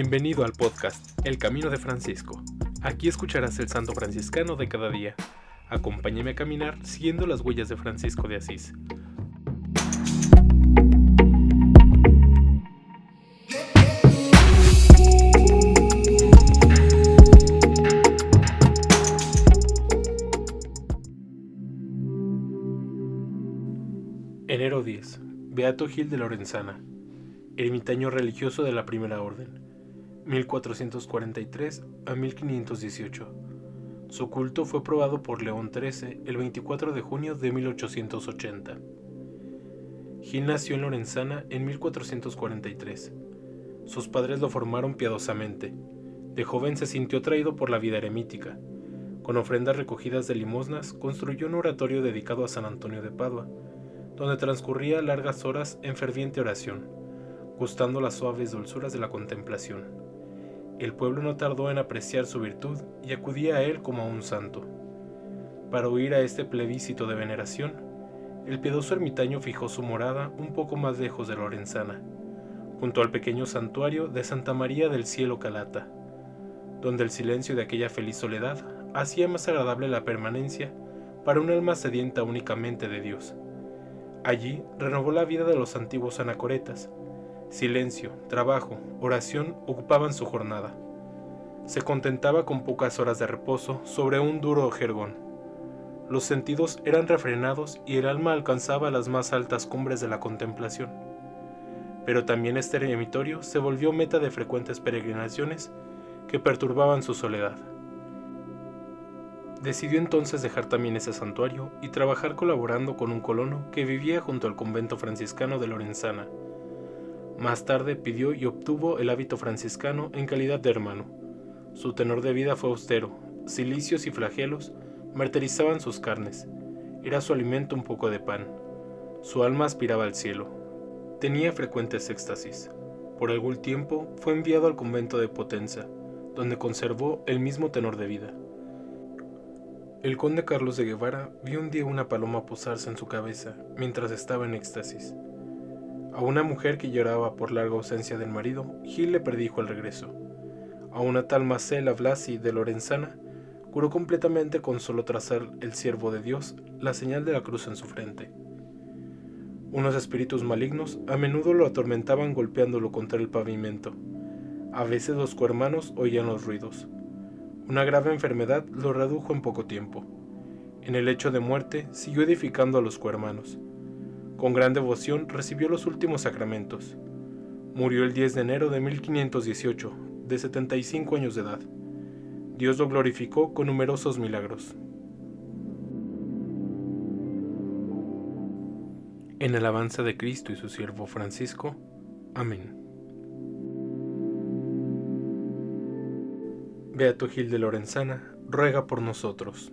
Bienvenido al podcast El Camino de Francisco. Aquí escucharás el santo franciscano de cada día. Acompáñame a caminar siguiendo las huellas de Francisco de Asís. Enero 10. Beato Gil de Lorenzana, ermitaño religioso de la Primera Orden. 1443 a 1518. Su culto fue aprobado por León XIII el 24 de junio de 1880. Gil nació en Lorenzana en 1443. Sus padres lo formaron piadosamente. De joven se sintió atraído por la vida eremítica. Con ofrendas recogidas de limosnas, construyó un oratorio dedicado a San Antonio de Padua, donde transcurría largas horas en ferviente oración, gustando las suaves dulzuras de la contemplación el pueblo no tardó en apreciar su virtud y acudía a él como a un santo. Para huir a este plebiscito de veneración, el piedoso ermitaño fijó su morada un poco más lejos de Lorenzana, junto al pequeño santuario de Santa María del Cielo Calata, donde el silencio de aquella feliz soledad hacía más agradable la permanencia para un alma sedienta únicamente de Dios. Allí renovó la vida de los antiguos anacoretas, Silencio, trabajo, oración ocupaban su jornada. Se contentaba con pocas horas de reposo sobre un duro jergón. Los sentidos eran refrenados y el alma alcanzaba las más altas cumbres de la contemplación. Pero también este eremitorio se volvió meta de frecuentes peregrinaciones que perturbaban su soledad. Decidió entonces dejar también ese santuario y trabajar colaborando con un colono que vivía junto al convento franciscano de Lorenzana, más tarde pidió y obtuvo el hábito franciscano en calidad de hermano. Su tenor de vida fue austero, cilicios y flagelos martirizaban sus carnes. Era su alimento un poco de pan. Su alma aspiraba al cielo. Tenía frecuentes éxtasis. Por algún tiempo fue enviado al convento de Potenza, donde conservó el mismo tenor de vida. El conde Carlos de Guevara vio un día una paloma posarse en su cabeza mientras estaba en éxtasis. A una mujer que lloraba por larga ausencia del marido, Gil le predijo el regreso. A una tal Marcela Blasi de Lorenzana, curó completamente con solo trazar el siervo de Dios la señal de la cruz en su frente. Unos espíritus malignos a menudo lo atormentaban golpeándolo contra el pavimento. A veces los cohermanos oían los ruidos. Una grave enfermedad lo redujo en poco tiempo. En el hecho de muerte siguió edificando a los cohermanos con gran devoción recibió los últimos sacramentos. Murió el 10 de enero de 1518, de 75 años de edad. Dios lo glorificó con numerosos milagros. En alabanza de Cristo y su siervo Francisco. Amén. Beato Gil de Lorenzana, ruega por nosotros.